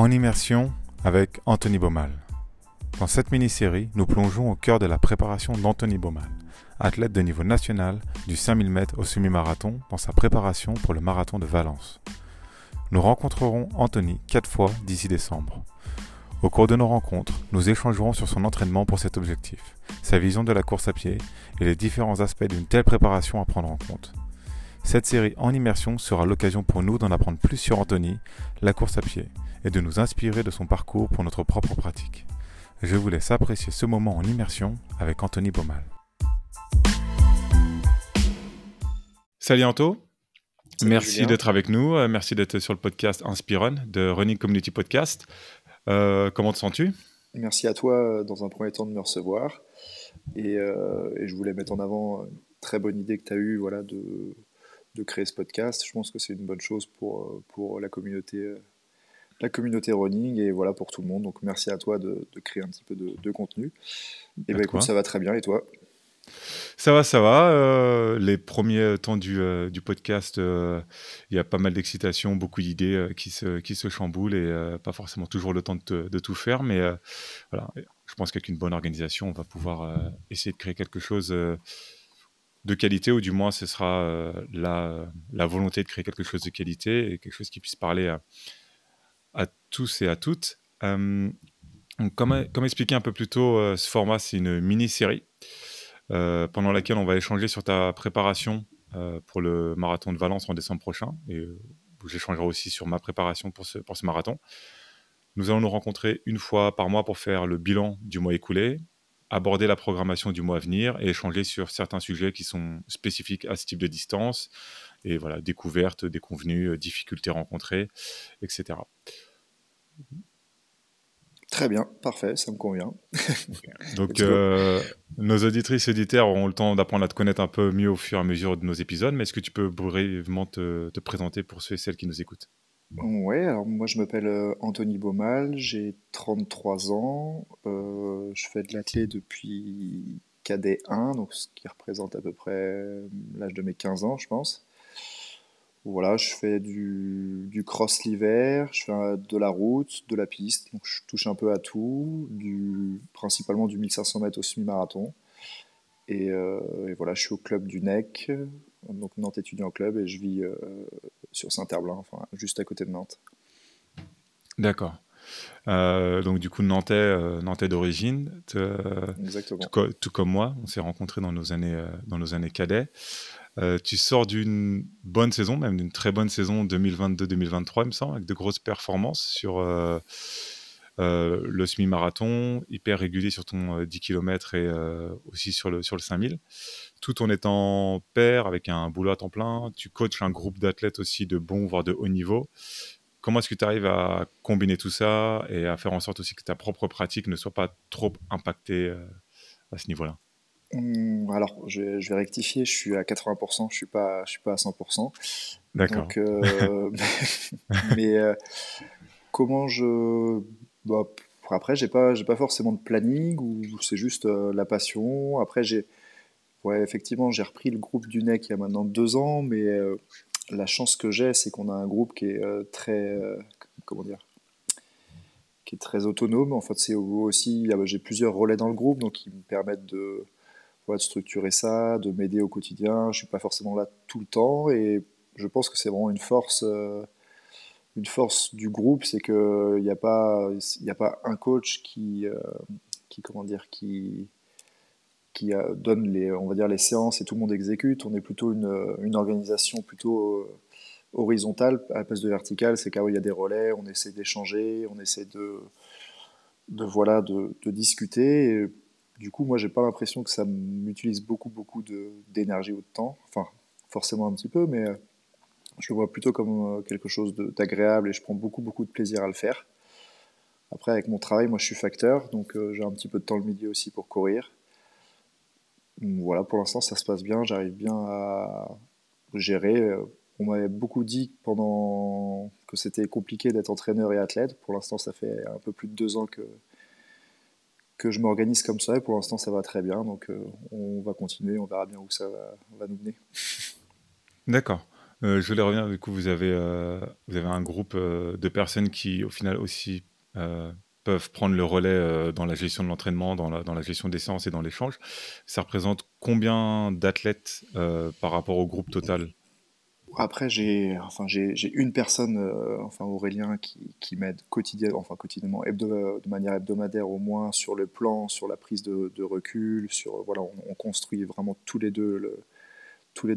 En immersion avec Anthony Baumal. Dans cette mini-série, nous plongeons au cœur de la préparation d'Anthony Baumal, athlète de niveau national du 5000 m au semi-marathon dans sa préparation pour le marathon de Valence. Nous rencontrerons Anthony quatre fois d'ici décembre. Au cours de nos rencontres, nous échangerons sur son entraînement pour cet objectif, sa vision de la course à pied et les différents aspects d'une telle préparation à prendre en compte. Cette série en immersion sera l'occasion pour nous d'en apprendre plus sur Anthony, la course à pied, et de nous inspirer de son parcours pour notre propre pratique. Je vous laisse apprécier ce moment en immersion avec Anthony Baumal. Salut Anto, merci d'être avec nous, euh, merci d'être sur le podcast Inspiron de Running Community Podcast. Euh, comment te sens-tu? Merci à toi euh, dans un premier temps de me recevoir. Et, et, je voulais mettre en avant une très bonne idée que tu as eue voilà, de, de créer ce podcast. Je pense que c'est une bonne chose pour, pour la communauté la communauté running et voilà pour tout le monde. Donc merci à toi de, créer un petit peu de, contenu. Et ben écoute, ça va très bien. Et toi? Ça va, ça va. Euh, les premiers temps du, euh, du podcast, euh, il y a pas mal d'excitation, beaucoup d'idées qui, se, qui se chamboulent et pas forcément toujours le temps de, de tout faire. Mais voilà, je pense qu'avec une bonne organisation, on va pouvoir essayer de créer quelque chose de qualité, ou du moins ce sera la, la volonté de créer quelque chose de qualité et quelque chose qui puisse parler à à tous et à toutes. Euh, comme, expliqué un peu plus tôt, euh, ce format, c'est une mini-série euh, pendant laquelle on va échanger sur ta préparation pour le marathon de Valence en décembre prochain. Et j'échangerai aussi sur ma préparation pour ce marathon. Nous allons nous rencontrer une fois par mois pour faire le bilan du mois écoulé, aborder la programmation du mois à venir et échanger sur certains sujets qui sont spécifiques à ce type de distance. Et voilà, découvertes, déconvenues, difficultés rencontrées, etc. Très bien, parfait, ça me convient. Donc, euh, nos auditrices et auditeurs auront le temps d'apprendre à te connaître un peu mieux au fur et à mesure de nos épisodes, mais est-ce que tu peux brièvement te, présenter pour ceux et celles qui nous écoutent? Oui, alors moi je m'appelle euh, Anthony Baumal, j'ai 33 ans, euh, je fais de l'athlète depuis KD 1, donc ce qui représente à peu près l'âge de mes 15 ans, je pense. Voilà, je fais du, cross l'hiver, je fais de la route, de la piste, donc je touche un peu à tout, du, principalement du 1500 mètres au semi-marathon. Euh, et, voilà, je suis au club du NEC, donc Nantes étudiant club, et je vis euh, sur Saint-Herblain, enfin juste à côté de Nantes. D'accord. Euh, donc du coup Nantais, Nantais d'origine, Exactement. Tout, comme moi, on s'est rencontrés dans nos années, dans nos années cadets. Euh, tu sors d'une bonne saison, même d'une très bonne saison 2022-2023, il me semble, avec de grosses performances sur euh, euh, le semi-marathon, hyper régulier sur ton 10 km et aussi sur le, sur le 5000. Tout en étant père, avec un boulot à temps plein, tu coaches un groupe d'athlètes aussi de bon, voire de haut niveau. Comment est-ce que tu arrives à combiner tout ça et à faire en sorte aussi que ta propre pratique ne soit pas trop impactée à ce niveau-là? Mmh, alors, je vais, rectifier, je suis à 80%, je suis pas, je suis pas à 100%. D'accord. Euh, mais euh, comment je, bah, après, j'ai pas, j'ai pas forcément de planning ou c'est juste euh, la passion. Après, j'ai, ouais, effectivement, j'ai repris le groupe du NEC il y a maintenant deux ans, mais la chance que j'ai, c'est qu'on a un groupe qui est très, comment dire, qui est très autonome. En fait, c'est aussi, j'ai plusieurs relais dans le groupe, donc qui me permettent de de structurer ça, de m'aider au quotidien. Je suis pas forcément là tout le temps et je pense que c'est vraiment une force, euh, une force du groupe, c'est que il n'y a pas, il a pas un coach qui, euh, qui comment dire, qui qui donne les, on va dire les séances et tout le monde exécute. On est plutôt une, organisation plutôt euh, horizontale à la place de verticale. C'est qu'il y a des relais, on essaie d'échanger, on essaie de, de voilà, de discuter. Du coup, moi, j'ai pas l'impression que ça m'utilise beaucoup, beaucoup d'énergie ou de temps. Enfin, forcément un petit peu, mais euh, je le vois plutôt comme euh, quelque chose d'agréable et je prends beaucoup, beaucoup de plaisir à le faire. Après, avec mon travail, moi, je suis facteur, donc euh, j'ai un petit peu de temps le midi aussi pour courir. Voilà, pour l'instant, ça se passe bien. J'arrive bien à gérer. On m'avait beaucoup dit pendant que c'était compliqué d'être entraîneur et athlète. Pour l'instant, ça fait un peu plus de deux ans que, que je m'organise comme ça et pour l'instant ça va très bien donc euh, on va continuer, on verra bien où ça va, nous mener. D'accord. Euh, je voulais revenir, du coup, vous avez, euh, vous avez un groupe de personnes qui, au final, aussi peuvent prendre le relais dans la gestion de l'entraînement, dans la, dans la gestion des séances et dans l'échange. Ça représente combien d'athlètes par rapport au groupe total? Après, j'ai enfin, une personne, enfin Aurélien, qui, m'aide quotidiennement, enfin quotidiennement, de manière hebdomadaire au moins, sur le plan, sur la prise de, recul, sur voilà, on, construit vraiment tous les deux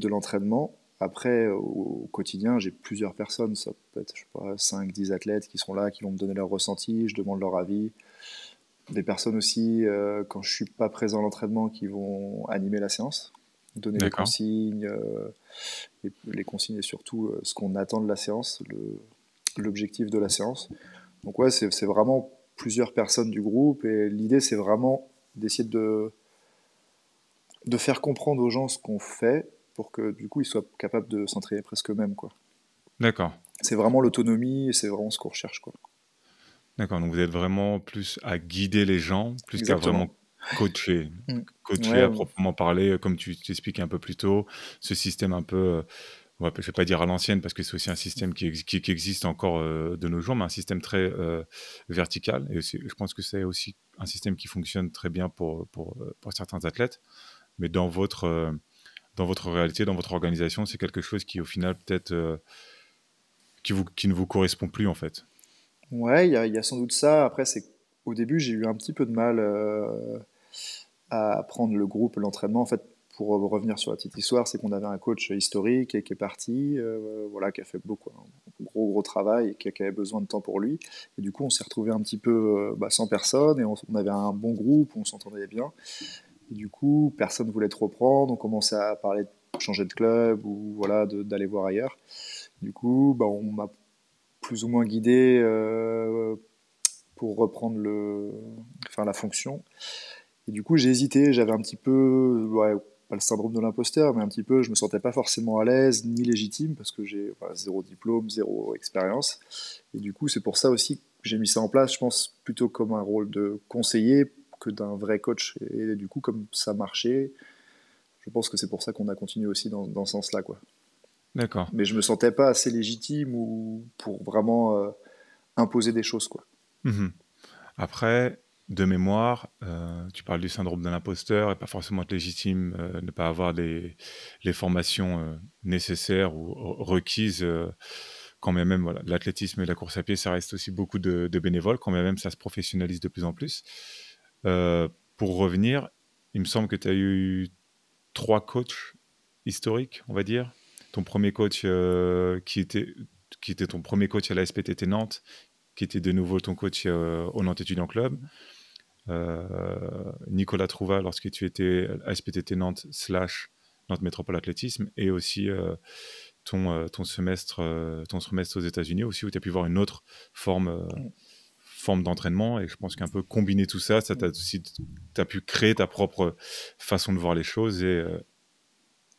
l'entraînement. Après, au, quotidien, j'ai plusieurs personnes, ça peut être, je sais pas, 5, 10 athlètes qui sont là, qui vont me donner leur ressenti, je demande leur avis. Des personnes aussi, euh, quand je suis pas présent à l'entraînement, qui vont animer la séance, donner les consignes, euh, les consignes et surtout euh, ce qu'on attend de la séance, l'objectif de la séance. Donc ouais, c'est vraiment plusieurs personnes du groupe et l'idée c'est vraiment d'essayer de, de faire comprendre aux gens ce qu'on fait pour que du coup ils soient capables de s'entraîner presque eux-mêmes. D'accord. C'est vraiment l'autonomie et c'est vraiment ce qu'on recherche. D'accord, donc vous êtes vraiment plus à guider les gens, plus qu'à vraiment coacher. Mm. Coacher à proprement parler, comme tu t'expliques un peu plus tôt, ce système un peu, euh, je ne vais pas dire à l'ancienne, parce que c'est aussi un système qui, qui, existe encore euh, de nos jours, mais un système très euh, vertical. Et je pense que c'est aussi un système qui fonctionne très bien pour, pour, pour certains athlètes. Mais dans votre dans votre réalité, dans votre organisation, c'est quelque chose qui, au final, peut-être, euh, qui, vous, qui ne vous correspond plus, en fait. Ouais, il y, y, a sans doute ça. Après, c'est au début, j'ai eu un petit peu de mal euh, à prendre le groupe, l'entraînement. En fait, pour revenir sur la petite histoire, c'est qu'on avait un coach historique et qui est parti, euh, voilà, qui a fait beaucoup, un gros gros travail et qui, avait besoin de temps pour lui. Et du coup, on s'est retrouvé un petit peu bah, sans personne et on, on, avait un bon groupe, on s'entendait bien. Et du coup, personne ne voulait trop prendre. On commençait à parler de changer de club ou voilà, d'aller voir ailleurs. Du coup, bah, on m'a plus ou moins guidé euh, pour reprendre le, enfin, la fonction. Et du coup, j'ai hésité. J'avais un petit peu, ouais, pas le syndrome de l'imposteur, mais un petit peu, je me sentais pas forcément à l'aise ni légitime parce que j'ai zéro diplôme, zéro expérience. Et du coup, c'est pour ça aussi que j'ai mis ça en place, je pense, plutôt comme un rôle de conseiller que d'un vrai coach. Et, du coup, comme ça marchait, je pense que c'est pour ça qu'on a continué aussi dans, ce sens-là. quoi. D'accord. Mais je me sentais pas assez légitime ou pour vraiment euh, imposer des choses. quoi. Mhm. Après, de mémoire, euh, tu parles du syndrome de l'imposteur et pas forcément légitime, euh, ne pas avoir les, formations nécessaires ou requises. quand même, l'athlétisme et la course à pied, ça reste aussi beaucoup de, bénévoles, quand même, ça se professionnalise de plus en plus. Euh, pour revenir, il me semble que tu as eu trois coachs historiques, on va dire. Ton premier coach euh, qui, était, qui était ton premier coach à la SPTT Nantes, qui était de nouveau ton coach euh, au Nantes Étudiant Club. Nicolas Trouva lorsque tu étais SPTT Nantes slash Nantes Métropole Athlétisme et aussi ton, ton, semestre, ton semestre aux États-Unis aussi où tu as pu voir une autre forme forme d'entraînement. Et je pense qu'un peu combiner tout ça, ça t'a aussi, as pu créer ta propre façon de voir les choses et, euh,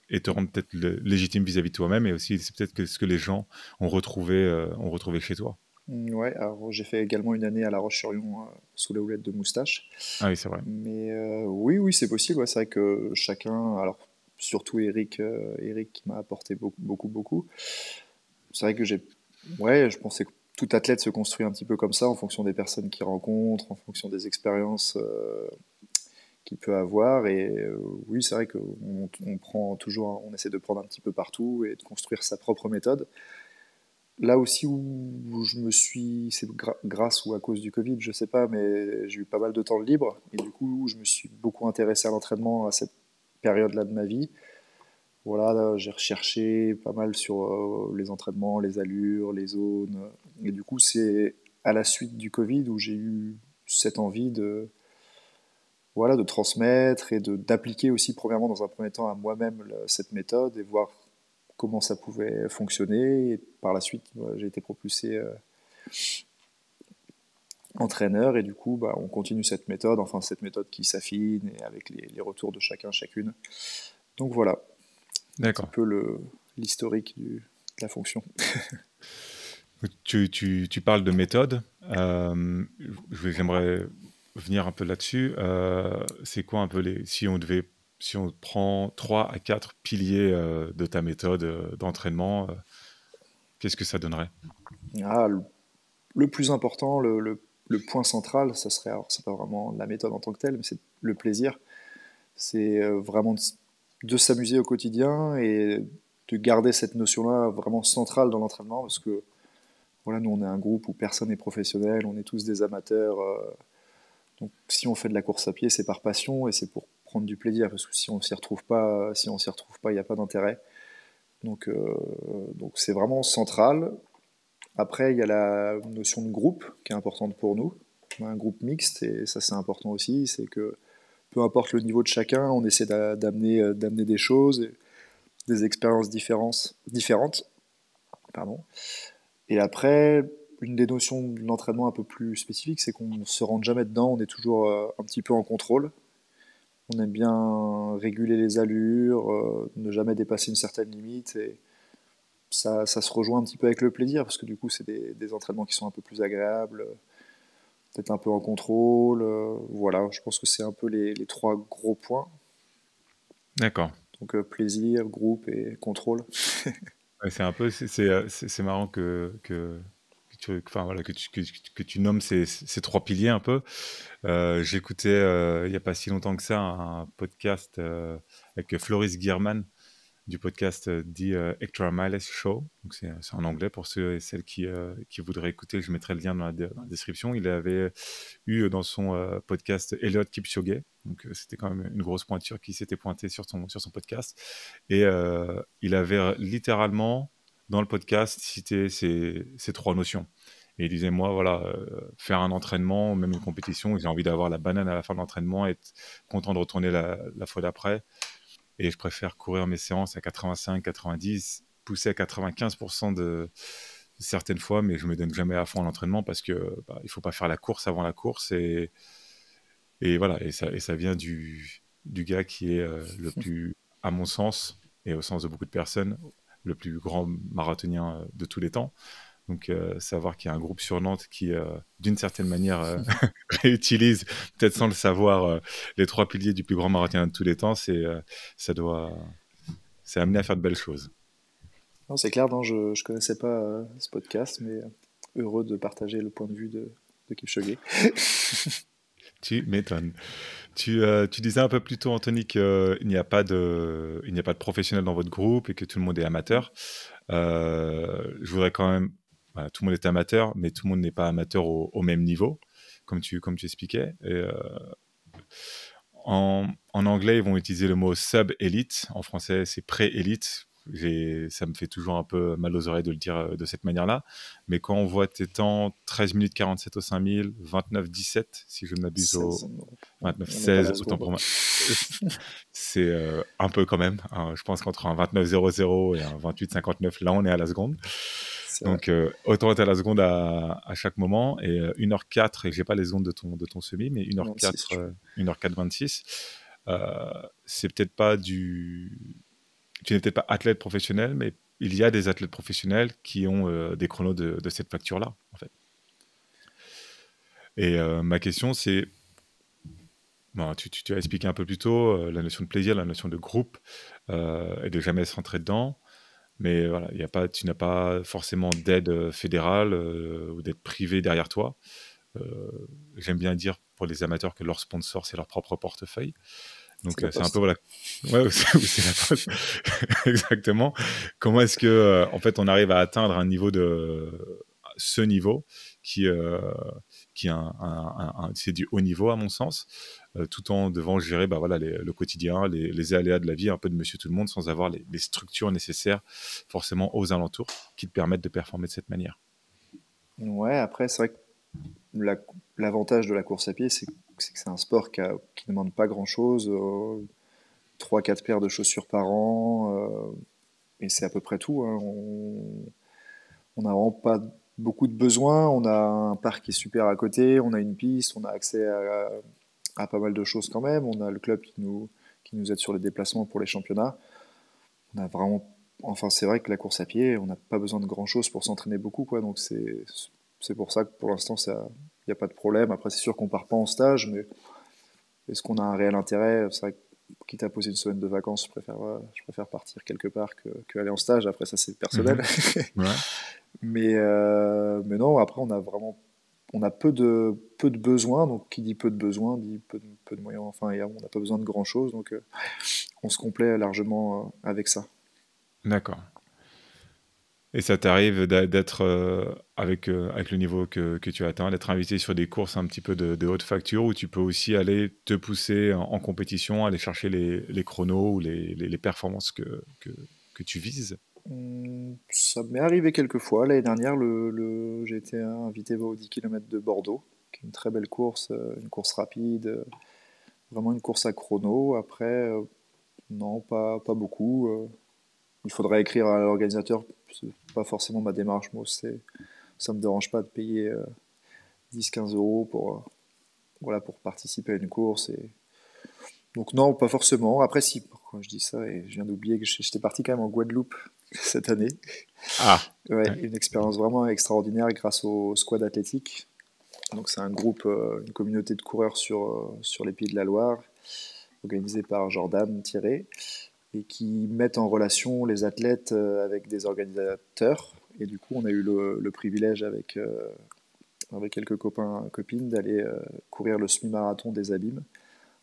et te rendre peut-être légitime vis-à-vis de toi-même. Et aussi, c'est peut-être que ce que les gens ont retrouvé, euh, ont retrouvé chez toi. Mmh, ouais, alors j'ai fait également une année à La Roche-sur-Yon euh, sous les houlettes de moustache. Ah oui, c'est vrai. Mais oui, oui, c'est possible. c'est vrai que chacun, alors surtout Eric, Eric qui m'a apporté beaucoup, beaucoup, beaucoup. C'est vrai que j'ai, ouais, je pensais que tout athlète se construit un petit peu comme ça en fonction des personnes qu'il rencontre, en fonction des expériences euh, qu'il peut avoir. Et euh, oui, c'est vrai qu'on on prend toujours, on essaie de prendre un petit peu partout et de construire sa propre méthode. Là aussi où je me suis, c'est grâce ou à cause du Covid, je sais pas, mais j'ai eu pas mal de temps libre et du coup je me suis beaucoup intéressé à l'entraînement à cette période-là de ma vie. Voilà, j'ai recherché pas mal sur euh, les entraînements, les allures, les zones. Et du coup, c'est à la suite du Covid où j'ai eu cette envie de, voilà, de transmettre et d'appliquer aussi, premièrement, dans un premier temps, à moi-même cette méthode et voir comment ça pouvait fonctionner. Et par la suite, j'ai été propulsé euh, entraîneur et du coup, bah, on continue cette méthode, enfin cette méthode qui s'affine et avec les, les, retours de chacun, chacune. Donc voilà, D'accord. un peu l'historique de la fonction. tu, tu, tu, parles de méthode. Euh, J'aimerais venir un peu là-dessus. Euh, c'est quoi un peu les. Si on devait. Si on prend trois à quatre piliers de ta méthode d'entraînement, qu'est-ce que ça donnerait? Ah, le, plus important, le, point central, ça serait, alors c'est pas vraiment la méthode en tant que telle, mais c'est le plaisir. C'est vraiment de s'amuser au quotidien et de garder cette notion-là vraiment centrale dans l'entraînement parce que voilà, nous on est un groupe où personne n'est professionnel, on est tous des amateurs. Euh, donc si on fait de la course à pied, c'est par passion et c'est pour prendre du plaisir parce que si on s'y retrouve pas, si on s'y retrouve pas, il n'y a pas d'intérêt. Donc euh, donc c'est vraiment central. Après, il y a la notion de groupe qui est importante pour nous. Un groupe mixte et ça c'est important aussi, c'est que peu importe le niveau de chacun, on essaie d'amener euh, d'amener des choses des expériences différentes. Pardon. Et après, une des notions de l'entraînement un peu plus spécifique, c'est qu'on ne se rentre jamais dedans, on est toujours euh, un petit peu en contrôle. On aime bien réguler les allures, euh, ne jamais dépasser une certaine limite. Et ça, ça, se rejoint un petit peu avec le plaisir, parce que du coup, c'est des, entraînements qui sont un peu plus agréables, peut-être un peu en contrôle. Euh, voilà, je pense que c'est un peu les trois gros points. D'accord. Donc euh, plaisir, groupe et contrôle. c'est un peu, c'est marrant que, que, que, tu, nommes ces, trois piliers un peu. Euh, j'écoutais il n'y a pas si longtemps que ça un podcast avec Floris Gierman du podcast euh, The euh, Extra Miles Show. C'est, en anglais pour ceux et celles qui, euh, voudraient écouter. Je mettrai le lien dans la, description. Il avait eu dans son podcast Elliot Kipchoge. C'était quand même une grosse pointure qui s'était pointée sur son, sur son podcast. Et il avait littéralement dans le podcast cité ces, ces trois notions. Et il disait, moi, voilà, faire un entraînement, même une compétition, j'ai envie d'avoir la banane à la fin de l'entraînement, être content de retourner la, la fois d'après. Et je préfère courir mes séances à 85, 90, pousser à 95% de certaines fois, mais je me donne jamais à fond à l'entraînement parce que bah, il faut pas faire la course avant la course et et voilà et ça et ça vient du du gars qui est euh, le plus à mon sens et au sens de beaucoup de personnes le plus grand marathonien euh, de tous les temps donc, euh, savoir qu'il y a un groupe sur Nantes qui, euh, d'une certaine manière, euh, réutilise, peut-être sans le savoir, les trois piliers du plus grand marathon de tous les temps, c'est, ça doit, c'est amené à faire de belles choses. Non, c'est clair, non, je ne connaissais pas ce podcast, mais heureux de partager le point de vue de, de Kipchoge. tu m'étonnes. Tu, tu, disais un peu plus tôt, Anthony, qu'il n'y a, pas de, il professionnels dans votre groupe et que tout le monde est amateur. je voudrais quand même tout le monde est amateur, mais tout le monde n'est pas amateur au, même niveau, comme tu, expliquais. Euh, en, anglais, ils vont utiliser le mot sub-élite. En français, c'est pré-élite. Ça me fait toujours un peu mal aux oreilles de le dire euh, de cette manière-là. Mais quand on voit tes temps 13 minutes 47 au 5000, 29 17, si je ne m'abuse, au 29 16, autant pour moi. c'est euh, un peu quand même. Hein. je pense qu'entre un 29 00 et un 28 59, là, on est à la seconde. Donc, euh, autant être à la seconde à, chaque moment. Et 1h04, euh, et j'ai pas les secondes de ton, de ton semi, mais 1h04, 1h4 26, c'est peut-être pas du. Tu peut-être pas athlète professionnel, mais il y a des athlètes professionnels qui ont euh, des chronos de, cette facture-là, en fait. Et ma question, c'est tu, tu, as expliqué un peu plus tôt la notion de plaisir, la notion de groupe, et de jamais se rentrer dedans. Mais voilà, y a pas, tu n'as pas forcément d'aide euh, fédérale euh, ou d'aide privée derrière toi. Euh, j'aime bien dire pour les amateurs que leur sponsor, c'est leur propre portefeuille. Donc c'est un peu voilà. Ouais, c'est la poste. Exactement. Comment est-ce que en fait on arrive à atteindre un niveau de ce niveau qui qui est un, c'est du haut niveau à mon sens, euh, tout en devant gérer bah, voilà, le quotidien, les, aléas de la vie, un peu de monsieur tout le monde, sans avoir les, structures nécessaires forcément aux alentours qui te permettent de performer de cette manière. Ouais, après c'est vrai que l'avantage de la course à pied, c'est que c'est un sport qui ne demande pas grand-chose, euh, 3-4 paires de chaussures par an, euh, et c'est à peu près tout. Hein. On n'a vraiment pas beaucoup de besoins. On a un parc qui est super à côté, on a une piste, on a accès à, pas mal de choses quand même. On a le club qui nous, qui nous aide sur les déplacements pour les championnats. On a vraiment, enfin c'est vrai que la course à pied, on n'a pas besoin de grand chose pour s'entraîner beaucoup, quoi. Donc c'est, c'est pour ça que pour l'instant il n'y a pas de problème. Après c'est sûr qu'on part pas en stage, mais est-ce qu'on a un réel intérêt? C'est vrai quitte à poser une semaine de vacances, je préfère, euh, je préfère partir quelque part que, que aller en stage. Après, ça, c'est personnel. Mhm. mais, euh, mais non, après, on a vraiment on a peu de, peu de besoins. Donc, qui dit peu de besoins dit peu de, peu de moyens. Enfin, on n'a pas besoin de grand chose. Donc, on se complaît largement avec ça. D'accord. Et ça t'arrive d'être euh, avec, euh, avec le niveau que, que tu atteins, d'être invité sur des courses un petit peu de, haute facture où tu peux aussi aller te pousser en, compétition, aller chercher les, chronos ou les, performances que, que, que, tu vises? Mmh, Ça m'est arrivé quelques fois. L'année dernière, le, le j'ai été invité au 10 km de Bordeaux, qui est une très belle course, euh, une course rapide, vraiment une course à chrono. Après, non, pas, pas beaucoup il faudrait écrire à l'organisateur. C'est pas forcément ma démarche. Moi, c'est, ça me dérange pas de payer 10-15 euh, euros pour, euh, voilà, pour participer à une course. Et... Donc non, pas forcément. Après, si, pourquoi je dis ça Et je viens d'oublier que j'étais parti quand même en Guadeloupe cette année. Ah. Ouais, une expérience vraiment extraordinaire grâce au squad athlétique. Donc c'est un groupe, euh, une communauté de coureurs sur, sur les Pays de la Loire, organisé par Jordan Thierry et qui mettent en relation les athlètes euh, avec des organisateurs. Et du coup, on a eu le, privilège avec, euh, avec quelques copains copines d'aller euh, courir le semi-marathon des Abîmes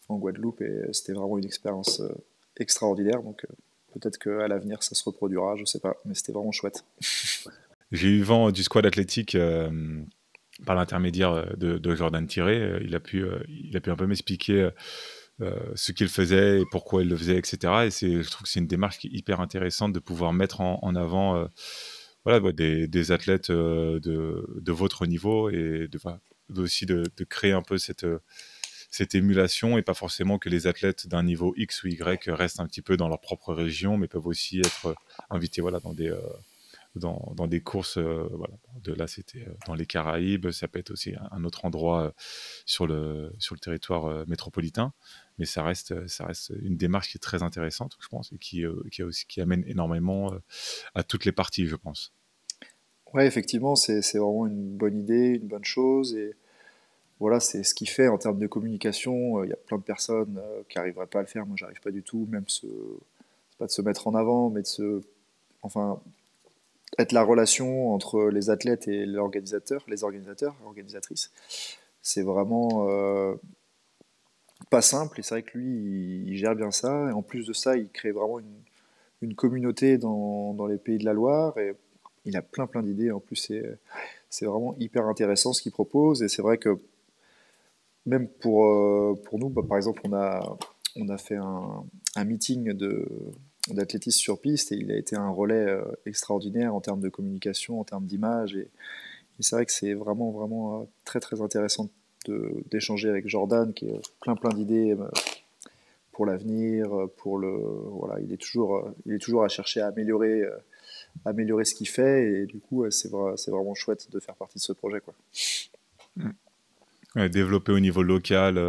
en Guadeloupe. Et c'était vraiment une expérience extraordinaire. Donc peut-être qu'à l'avenir, ça se reproduira, je ne sais pas. Mais c'était vraiment chouette. J'ai eu vent du squad athlétique par l'intermédiaire de, Jordan Tiré. il, a pu, il a pu un peu m'expliquer ce qu'il faisait et pourquoi il le faisait, etc. Et c'est, je trouve que c'est une démarche qui est hyper intéressante de pouvoir mettre en, avant euh, voilà, des, athlètes euh, de, de, votre niveau et de, aussi de, créer un peu cette, cette émulation et pas forcément que les athlètes d'un niveau X ou Y restent un petit peu dans leur propre région, mais peuvent aussi être invités voilà, dans des dans, des courses, voilà. de là c'était dans les Caraïbes, ça peut être aussi un autre endroit sur, le, sur le territoire métropolitain mais ça reste, ça reste une démarche qui est très intéressante, je pense, et qui, euh, qui, amène énormément euh, à toutes les parties, je pense. Ouais, effectivement, c'est vraiment une bonne idée, une bonne chose, et voilà, c'est ce qui fait en termes de communication. Euh, il y a plein de personnes qui n'arriveraient pas à le faire. Moi, j'arrive pas du tout, même ce, pas de se mettre en avant, mais de se, enfin, être la relation entre les athlètes et l'organisateur, les organisateurs, organisatrices. C'est vraiment pas simple, et c'est vrai que lui, il, gère bien ça. Et en plus de ça, il crée vraiment une, communauté dans, dans, les pays de la Loire, et il a plein plein d'idées. En plus, c'est, vraiment hyper intéressant ce qu'il propose, et c'est vrai que même pour, euh, pour nous, bah, par exemple, on a, on a fait un, un meeting de, d'athlétisme sur piste, et il a été un relais euh, extraordinaire en termes de communication, en termes d'image, et, et c'est vrai que c'est vraiment, vraiment euh, très, très intéressant d'échanger avec Jordan, qui a plein plein d'idées euh, pour l'avenir, pour le voilà, il est toujours euh, il est toujours à chercher à améliorer euh, améliorer ce qu'il fait. Et du coup c'est vrai, c'est vraiment chouette de faire partie de ce projet quoi. développer au niveau local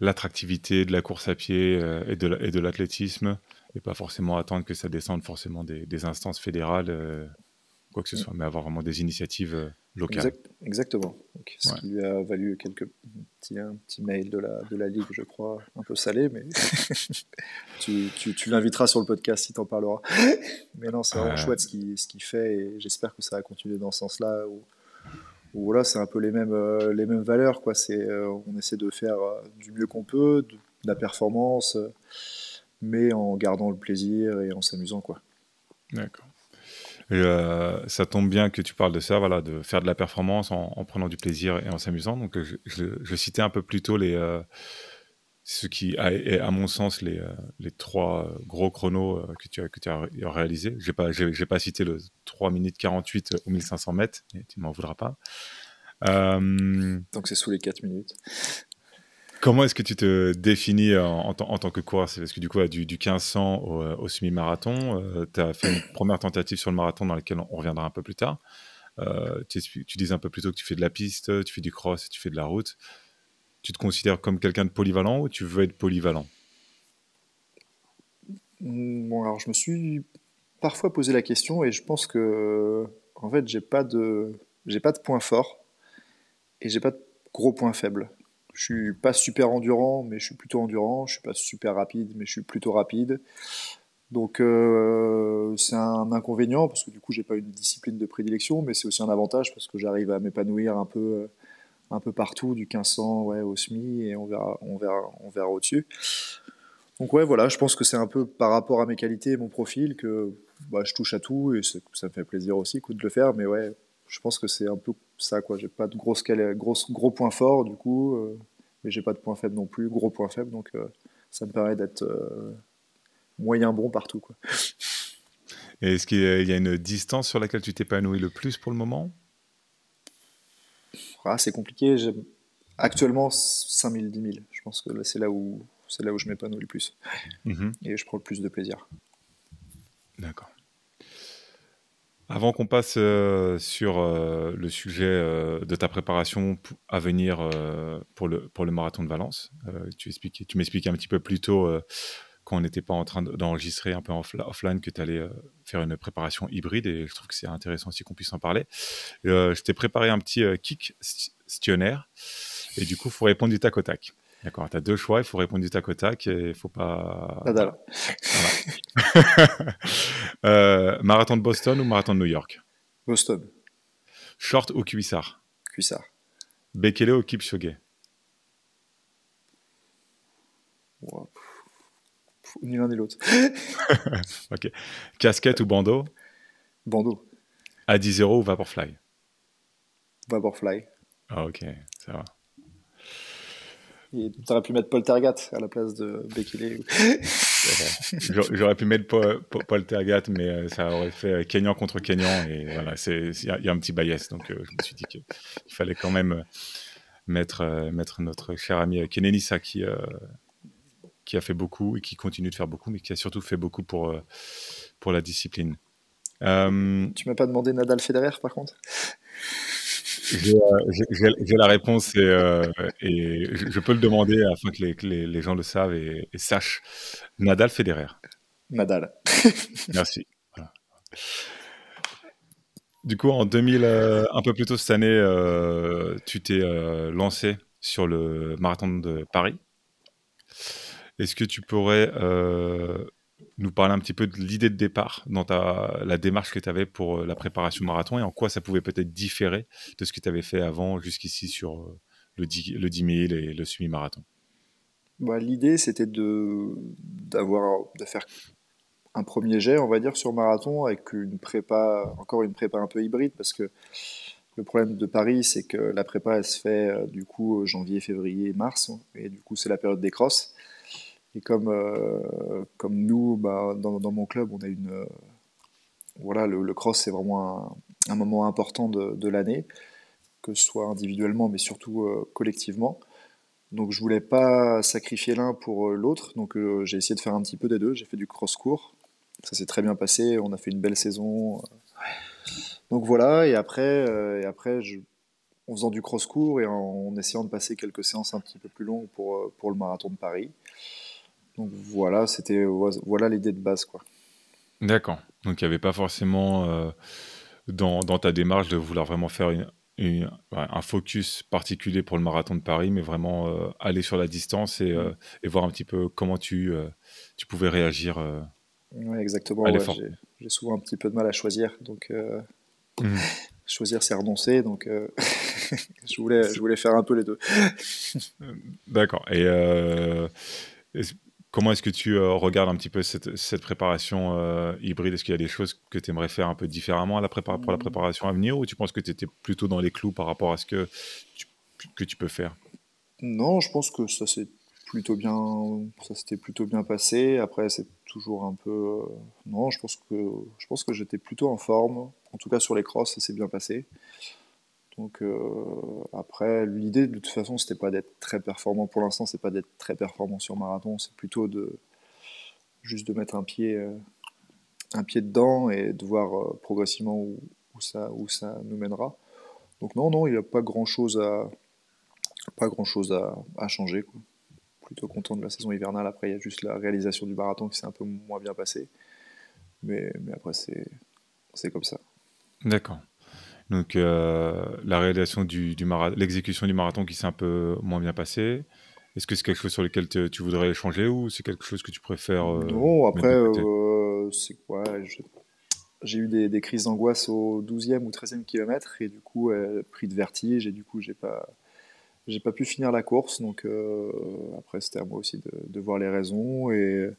l'attractivité de la course à pied et de et de l'athlétisme et pas forcément attendre que ça descende forcément des, des instances fédérales quoi que ce soit, mais avoir vraiment des initiatives euh, locales. exactement. ce qui lui a valu quelques petits, un petit mail de la, de la Ligue, je crois, un peu salé, mais tu, tu, tu l'inviteras sur le podcast si tu en parleras. mais non, c'est vraiment chouette ce qu'il ce fait et j'espère que ça va continuer dans ce sens-là. Où, voilà, c'est un peu les mêmes, euh, les mêmes valeurs. Quoi. Euh, on essaie de faire du mieux qu'on peut, de, la performance, mais en gardant le plaisir et en s'amusant. quoi. D'accord. Euh, ça tombe bien que tu parles de ça, voilà, de faire de la performance en, prenant du plaisir et en s'amusant. Donc, je, citais un peu plus tôt les, euh, ce qui est, à mon sens, les, euh, les trois gros chronos que tu as, que tu réalisés. Je n'ai pas, pas cité le 3 minutes 48 au 1500 mètres, et tu m'en voudras pas. Donc, c'est sous les 4 minutes. Comment est-ce que tu te définis en, tant que coureur? Parce que du coup, du, du 1500 au, euh, au semi-marathon, euh, tu as fait une première tentative sur le marathon dans laquelle on, reviendra un peu plus tard. Euh, tu, tu, disais un peu plus tôt que tu fais de la piste, tu fais du cross tu fais de la route. Tu te considères comme quelqu'un de polyvalent ou tu veux être polyvalent? Mmh, Bon, alors je me suis parfois posé la question et je pense que en fait, j'ai pas de j'ai pas de point fort et j'ai pas de gros point faible Je suis pas super endurant, mais je suis plutôt endurant. Je suis pas super rapide, mais je suis plutôt rapide. Donc euh, c'est un inconvénient parce que du coup j'ai pas une discipline de prédilection, mais c'est aussi un avantage parce que j'arrive à m'épanouir un peu, un peu partout, du 1500 ouais, au SMI et on verra, on verra, on verra au-dessus. Donc ouais, voilà, je pense que c'est un peu par rapport à mes qualités et mon profil que bah, je touche à tout et ça me fait plaisir aussi de le faire. Mais ouais, je pense que c'est un peu ça quoi. J'ai pas de grosse, grosse gros points forts du coup, euh, mais j'ai pas de points faibles non plus, gros points faibles. Donc euh, ça me permet d'être euh, moyen bon partout quoi. Et est-ce qu'il y a une distance sur laquelle tu t'épanouis le plus pour le moment? Ah, C'est compliqué. Actuellement 5000, 10 000. Je pense que c'est là où c'est là où je m'épanouis le plus. Mhm. Et je prends le plus de plaisir. D'accord. Avant qu'on passe euh, sur euh, le sujet euh, de ta préparation à venir pour, le, pour le marathon de Valence, tu, tu m'expliquais un petit peu plus tôt, quand on n'était pas en train d'enregistrer un peu offline, que tu allais faire une préparation hybride et je trouve que c'est intéressant aussi qu'on puisse en parler. je t'ai préparé un petit kick questionnaire et du coup, il faut répondre du tac au tac. D'accord, tu as deux choix, il faut répondre du tac au tac et il ne faut pas. Nadal. euh, marathon de Boston ou marathon de New York? Boston. Short ou cuissard? Cuissard. Bekele ou Kipchoge Ni l'un ni l'autre. ok. Casquette ou bandeau? Bandeau. À 10 0 ou Vaporfly? Vaporfly. Ah, ok, ça va. Tu aurais pu mettre Poltergat à la place de Bekele. J'aurais pu mettre Poltergat, mais euh, ça aurait fait euh, Kenyan contre Kenyan. Et voilà, il y, a un petit bias. Donc, euh, je me suis dit qu'il fallait quand même mettre, mettre notre cher ami Kenenisa qui, qui a fait beaucoup et qui continue de faire beaucoup, mais qui a surtout fait beaucoup pour, pour la discipline. Tu m'as pas demandé Nadal Federer, par contre? J'ai la réponse et, euh, et, je peux le demander afin que les, les, gens le savent et, sachent. Nadal Federer. Nadal. Merci. Du coup, en 2000, euh, un peu plus tôt cette année, tu t'es lancé sur le marathon de Paris. Est-ce que tu pourrais nous parler un petit peu de l'idée de départ dans ta, la démarche que tu avais pour euh, la préparation marathon et en quoi ça pouvait peut-être différer de ce que tu avais fait avant jusqu'ici sur euh, le 10, le 10 000 et le semi-marathon? Bah, L'idée, c'était de, d'avoir, de faire un premier jet, on va dire, sur marathon avec une prépa, encore une prépa un peu hybride parce que le problème de Paris, c'est que la prépa, elle se fait euh, du coup janvier, février, mars, et du coup, c'est la période des crosses. Et comme, euh, comme nous, bah, dans, dans, mon club, on a une. Euh, voilà, le, cross, c'est vraiment un, un, moment important de, de l'année, que ce soit individuellement, mais surtout euh, collectivement. Donc je voulais pas sacrifier l'un pour l'autre, donc j'ai essayé de faire un petit peu des deux. J'ai fait du cross court, ça s'est très bien passé, on a fait une belle saison. Donc voilà, et après, et après je, en faisant du cross court et en, en, essayant de passer quelques séances un petit peu plus longues pour, pour le marathon de Paris. Donc voilà, c'était voilà l'idée de base quoi. D'accord. Donc il n'y avait pas forcément euh, dans, dans, ta démarche de vouloir vraiment faire une, un focus particulier pour le marathon de Paris, mais vraiment euh, aller sur la distance et, euh, et, voir un petit peu comment tu, tu pouvais réagir. oui, exactement. J'ai souvent un petit peu de mal à choisir, donc mmh. choisir c'est renoncer, donc je voulais je voulais faire un peu les deux. D'accord. Et Comment est-ce que tu euh, regardes un petit peu cette, préparation euh, hybride? Est-ce qu'il y a des choses que tu aimerais faire un peu différemment à la pour la mmh. préparation à venir ou tu penses que tu étais plutôt dans les clous par rapport à ce que tu, que tu peux faire? Non, je pense que ça s'est plutôt bien, ça s'était plutôt bien passé. Après, c'est toujours un peu. Euh, non, je pense que je pense que j'étais plutôt en forme. En tout cas, sur les crosses, ça s'est bien passé. Donc euh, après, l'idée de toute façon, c'était pas d'être très performant pour l'instant, c'est pas d'être très performant sur marathon, c'est plutôt de juste de mettre un pied, euh, un pied dedans et de voir euh, progressivement où, ça, où ça nous mènera. Donc non, non, il n'y a pas grand chose à, pas grand chose à, changer. Plutôt content de la saison hivernale. Après, il y a juste la réalisation du marathon qui s'est un peu moins bien passée. Mais, mais après, c'est comme ça. D'accord. Donc, la réalisation du, du l'exécution du marathon qui s'est un peu moins bien passée. Est-ce que c'est quelque chose sur lequel tu voudrais échanger ou c'est quelque chose que tu préfères Non, après, c'est quoi j'ai eu des, crises d'angoisse au 12e ou 13e kilomètre et du coup, pris de vertige et du coup, j'ai pas, j'ai pas pu finir la course. Donc euh, après, c'était à moi aussi de, voir les raisons et,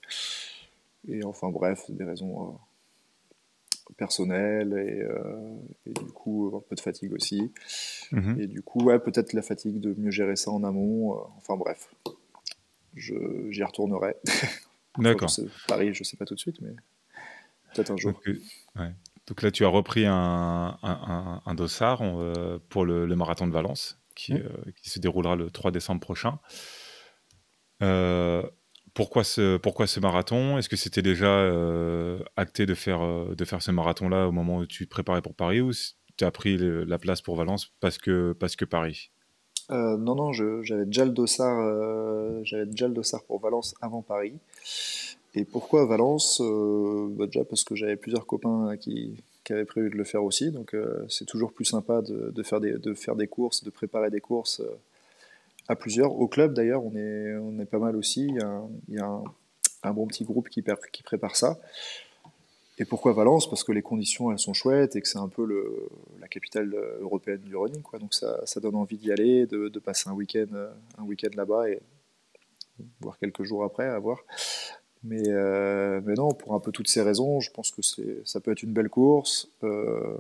et enfin bref, des raisons euh, personnelles euh, et, du coup un peu de fatigue aussi. Mhm. Et du coup, ouais, peut-être la fatigue de mieux gérer ça en amont. enfin bref, j'y retournerai. D'accord. Paris, je sais pas tout de suite, mais peut-être un jour. Donc, là, tu as repris un, un, dossard pour le, marathon de Valence, qui, mmh. euh, qui, se déroulera le 3 décembre prochain. Euh, pourquoi, ce, marathon? Est-ce que c'était déjà euh, acté de faire, de faire ce marathon-là au moment où tu te préparais pour Paris ou tu as pris la place pour Valence parce que, Paris? Non, non, j'avais déjà le dossard, pour Valence avant Paris. Et pourquoi Valence? Euh, bah, Déjà parce que j'avais plusieurs copains qui, avaient prévu de le faire aussi, donc euh, c'est toujours plus sympa de, faire des, courses, de préparer des courses euh, à plusieurs. Au club d'ailleurs, on est, on est pas mal aussi, il y a, un, bon petit groupe qui, prépare ça. Et pourquoi Valence? Parce que les conditions elles sont chouettes et que c'est un peu le, la capitale européenne du running, quoi. donc ça, donne envie d'y aller, de, passer un week-end un week là-bas et voir quelques jours après, à voir. Mais, euh, mais non, pour un peu toutes ces raisons, je pense que ça peut être une belle course, euh,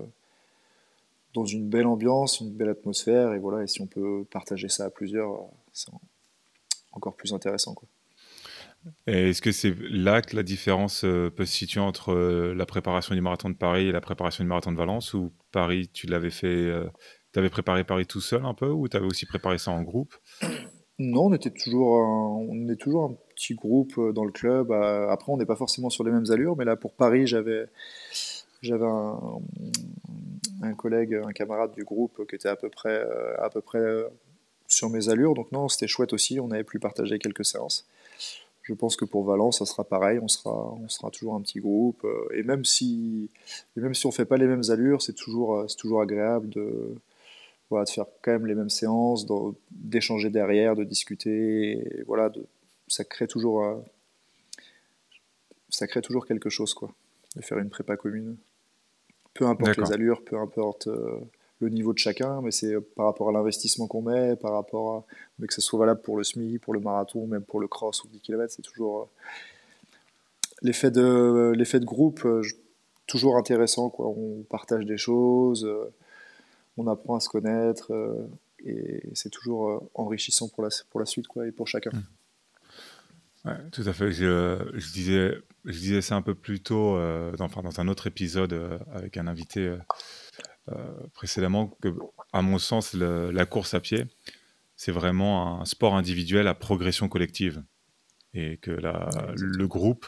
dans une belle ambiance, une belle atmosphère, et voilà, et si on peut partager ça à plusieurs, c'est encore plus intéressant. Quoi. est-ce que c'est là que la différence euh, peut se situer entre la préparation du marathon de Paris et la préparation du marathon de Valence, ou Paris, tu l'avais fait, tu avais préparé Paris tout seul un peu, ou tu avais aussi préparé ça en groupe? Non, on était toujours, on est toujours un petit groupe euh, dans le club. Euh, après, on n'est pas forcément sur les mêmes allures, mais là, pour Paris, j'avais j'avais un, un, collègue, un camarade du groupe qui était à peu près, euh, à peu près sur mes allures. Donc non, c'était chouette aussi. On avait pu partager quelques séances. Je pense que pour Valence, ça sera pareil. On sera, on sera toujours un petit groupe. Et même si, même si on fait pas les mêmes allures, c'est toujours, c'est toujours agréable de, voilà, de faire quand même les mêmes séances, d'échanger derrière, de discuter. Voilà, ça crée toujours, euh, ça crée toujours quelque chose, quoi, de faire une prépa commune. Peu importe les allures, peu importe euh, le niveau de chacun, mais c'est par rapport à l'investissement qu'on met, par rapport à, mais que ce soit valable pour le SMI, pour le marathon, même pour le cross ou 10 km, c'est toujours euh, l'effet de l'effet de groupe, toujours intéressant, quoi. On partage des choses, on apprend à se connaître, et c'est toujours enrichissant pour la pour la suite, quoi, et pour chacun. Mmh tout à fait. Je, disais, je disais ça un peu plus tôt, euh, dans, enfin, dans un autre épisode euh, avec un invité euh, précédemment, que, à mon sens, la course à pied, c'est vraiment un sport individuel à progression collective. Et que la, le groupe,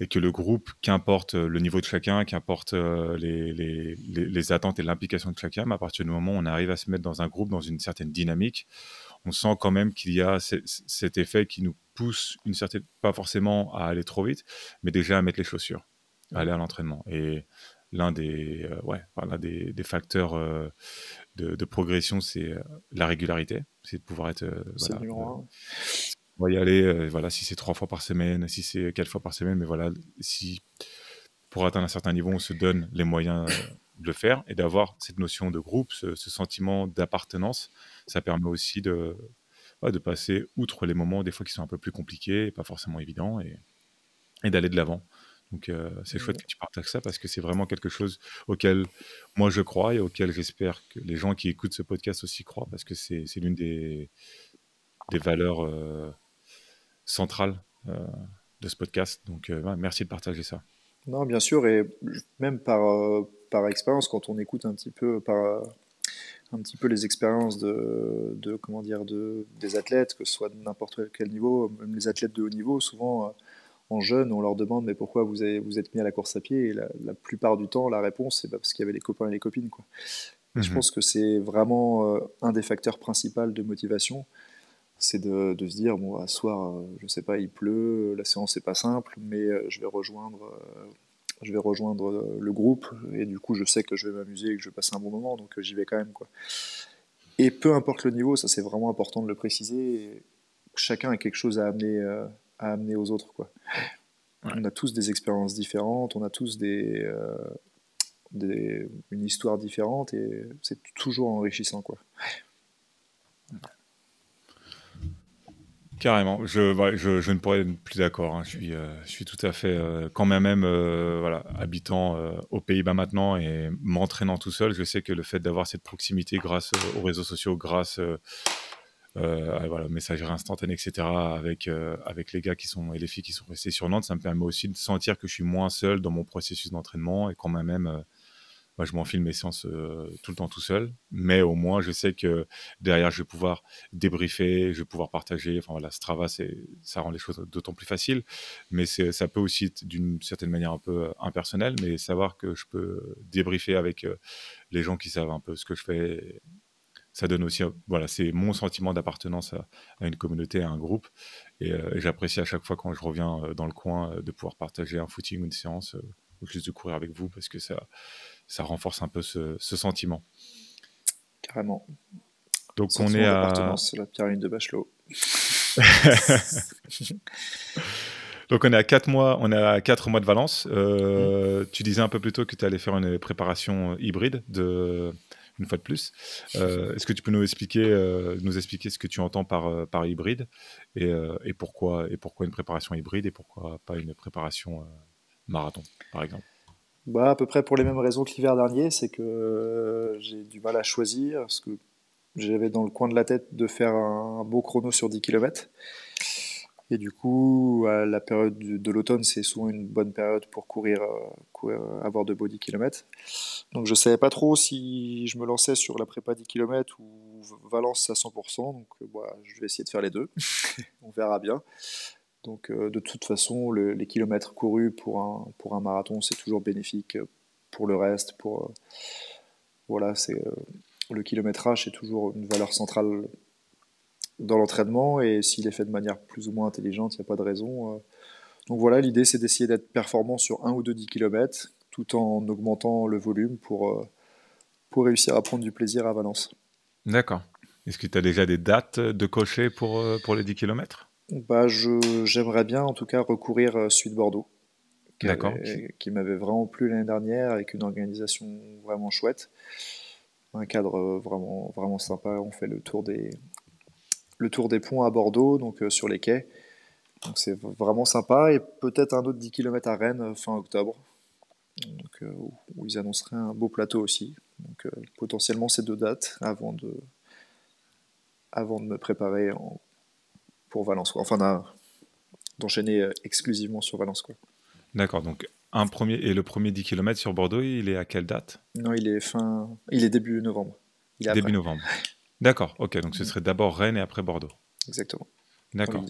et que le groupe, qu'importe le niveau de chacun, qu'importe les, les, les, attentes et l'implication de chacun, mais à partir du moment où on arrive à se mettre dans un groupe, dans une certaine dynamique, on sent quand même qu'il y a cet effet qui nous pousse une certaine, pas forcément à aller trop vite, mais déjà à mettre les chaussures, à aller à l'entraînement. Et l'un des, euh, ouais, des, des, facteurs euh, de, progression, c'est euh, la régularité, c'est de pouvoir être. on va y aller, voilà, si c'est trois fois par semaine, si c'est quatre fois par semaine, mais voilà, si pour atteindre un certain niveau, on se donne les moyens de le faire et d'avoir cette notion de groupe, ce, sentiment d'appartenance, ça permet aussi de, de passer outre les moments des fois qui sont un peu plus compliqués et pas forcément évidents et, et d'aller de l'avant. Donc euh, c'est chouette que tu partages ça parce que c'est vraiment quelque chose auquel moi je crois et auquel j'espère que les gens qui écoutent ce podcast aussi croient parce que c'est l'une des, des valeurs euh, centrales euh, de ce podcast. Donc merci de partager ça. Non, bien sûr, et même par, par expérience, quand on écoute un petit peu par un petit peu les expériences de, de, comment dire de, des athlètes, que ce soit de n'importe quel niveau, même les athlètes de haut niveau, souvent euh, en jeune, on leur demande mais pourquoi vous, avez, vous êtes mis à la course à pied? Et la, plupart du temps, la réponse c'est parce qu'il y avait les copains et les copines. Quoi. Je mhm. pense que c'est vraiment euh, un des facteurs principaux de motivation, c'est de, de, se dire bon, à soir, euh, je sais pas, il pleut, la séance n'est pas simple, mais je vais rejoindre je vais rejoindre le groupe et du coup je sais que je vais m'amuser et que je vais passer un bon moment, donc j'y vais quand même quoi. Et peu importe le niveau, ça c'est vraiment important de le préciser. Chacun a quelque chose à amener, à amener aux autres quoi. On a tous des expériences différentes, on a tous des, des, une histoire différente et c'est toujours enrichissant quoi. Carrément, je, je, ne pourrais être plus d'accord. Hein. Je, suis, euh, je suis tout à fait, euh, quand même, euh, habitant aux Pays-Bas maintenant et m'entraînant tout seul, je sais que le fait d'avoir cette proximité grâce aux réseaux sociaux, grâce à voilà, messagerie instantanée, etc., avec, les gars qui sont, et les filles qui sont restés sur Nantes, ça me permet aussi de sentir que je suis moins seul dans mon processus d'entraînement et quand même moi, je m'enfile mes séances euh, tout le temps tout seul, mais au moins, je sais que derrière, je vais pouvoir débriefer, je vais pouvoir partager. Enfin voilà, Strava, ça rend les choses d'autant plus faciles, mais ça peut aussi être d'une certaine manière un peu euh, impersonnel, mais savoir que je peux débriefer avec euh, les gens qui savent un peu ce que je fais ça donne aussi, voilà, c'est mon sentiment d'appartenance à, une communauté, à un groupe. Et, j'apprécie à chaque fois quand je reviens dans le coin de pouvoir partager un footing une séance ou juste de courir avec vous parce que ça, ça renforce un peu ce, sentiment. Carrément. Donc on est à la pyramide de Bachelot. Donc on est à 4 mois, on est à quatre mois de Valence. Euh, tu disais un peu plus tôt que tu allais faire une préparation hybride de une fois de plus. Euh, est-ce que tu peux nous expliquer, euh, nous expliquer ce que tu entends par, par hybride et, et, pourquoi, et pourquoi une préparation hybride et pourquoi pas une préparation marathon, par exemple? Bah, à peu près pour les mêmes raisons que l'hiver dernier, c'est que euh, j'ai du mal à choisir, parce que j'avais dans le coin de la tête de faire un, beau chrono sur 10 km. Et du coup, la période de l'automne, c'est souvent une bonne période pour courir, euh, avoir de beaux 10 km. Donc je ne savais pas trop si je me lançais sur la prépa 10 km ou Valence à 100%. Donc euh, bah, je vais essayer de faire les deux. On verra bien. Donc euh, de toute façon, les kilomètres courus pour un, pour un marathon, c'est toujours bénéfique pour le reste. Pour, euh, voilà, euh, le kilométrage, c'est toujours une valeur centrale dans l'entraînement et s'il est fait de manière plus ou moins intelligente, il n'y a pas de raison. Donc voilà, l'idée c'est d'essayer d'être performant sur un ou deux 10 km tout en augmentant le volume pour, pour réussir à prendre du plaisir à Valence. D'accord. Est-ce que tu as déjà des dates de cocher pour, pour les 10 km bah, J'aimerais bien en tout cas recourir à Suite Bordeaux, qui, m'avait vraiment plu l'année dernière avec une organisation vraiment chouette. Un cadre vraiment, vraiment sympa. On fait le tour des, le tour des ponts à Bordeaux, donc euh, sur les quais. Donc c'est vraiment sympa. Et peut-être un autre 10 km à Rennes euh, fin octobre, donc, euh, où ils annonceraient un beau plateau aussi. Donc potentiellement ces deux dates avant de, avant de me préparer en pour Valence. Enfin, d'enchaîner euh, exclusivement sur Valence. D'accord, donc un premier et le premier 10 km sur Bordeaux, il est à quelle date? Non, il est fin, il est début novembre. Il début novembre. D'accord, ok, donc ce serait d'abord Rennes et après Bordeaux. Exactement. D'accord.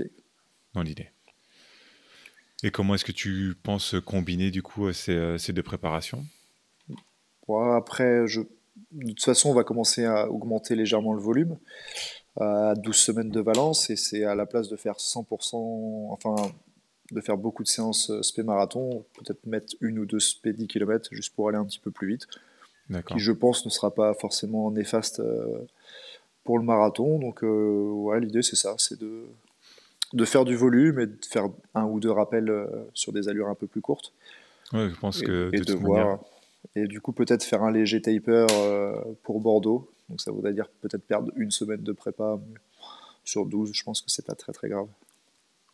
Dans l'idée. Et comment est-ce que tu penses combiner du coup ces, euh, ces deux préparations? Après, je... de toute façon, on va commencer à augmenter légèrement le volume à 12 semaines de Valence et c'est à la place de faire 100%, enfin de faire beaucoup de séances euh, spé marathon, peut-être mettre une ou deux spé 10 km juste pour aller un petit peu plus vite. Qui je pense ne sera pas forcément néfaste euh, pour le marathon. Donc euh, ouais, l'idée c'est ça, c'est de, de faire du volume et de faire un ou deux rappels sur des allures un peu plus courtes. Ouais, je pense que et de, voir. Et du coup peut-être faire un léger taper pour Bordeaux donc ça voudrait dire peut-être perdre une semaine de prépa sur 12, je pense que c'est pas très très grave.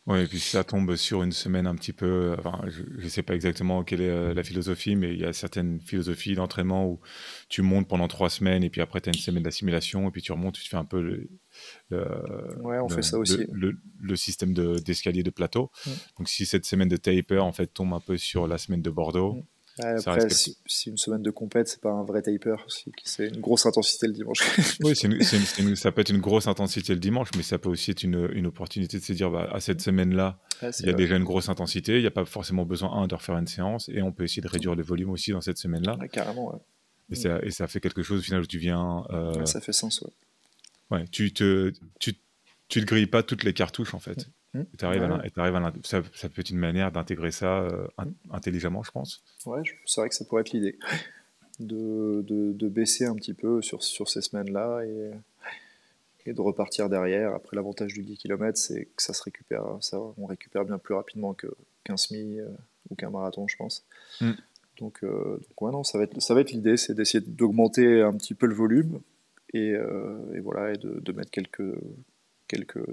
Oui, et puis si ça tombe sur une semaine un petit peu, enfin, je ne sais pas exactement quelle est euh, la philosophie, mais il y a certaines philosophies d'entraînement où tu montes pendant trois semaines et puis après tu as une semaine d'assimilation et puis tu remontes, tu fais un peu le, ouais, on fait ça aussi. le, système d'escalier de, plateau. Donc si cette semaine de taper en fait tombe un peu sur la semaine de Bordeaux, après, si, une semaine de compète, c'est pas un vrai taper, c'est une grosse intensité le dimanche. oui, ça peut être une grosse intensité le dimanche, mais ça peut aussi être une, opportunité de se dire, bah, à cette semaine-là, il y a déjà une grosse intensité, il n'y a pas forcément besoin, un, de refaire une séance, et on peut essayer de réduire le volume aussi dans cette semaine-là. carrément, ouais. Et, ça, et, ça, fait quelque chose au final où tu viens. Euh, ça fait sens, ouais. Ouais, tu te, tu, tu te grilles pas toutes les cartouches en fait. Mmh. Et, à ça, ça, peut être une manière d'intégrer ça euh, intelligemment, je pense. Ouais, c'est vrai que ça pourrait être l'idée. De, de, baisser un petit peu sur, sur ces semaines-là et, et, de repartir derrière. Après, l'avantage du 10 km, c'est que ça se récupère, ça, on récupère bien plus rapidement qu'un semi euh, ou qu'un marathon, je pense. Mmh. Donc, euh, donc, ouais, non, ça va être, ça va être l'idée, c'est d'essayer d'augmenter un petit peu le volume et, et voilà, et de, de mettre quelques, quelques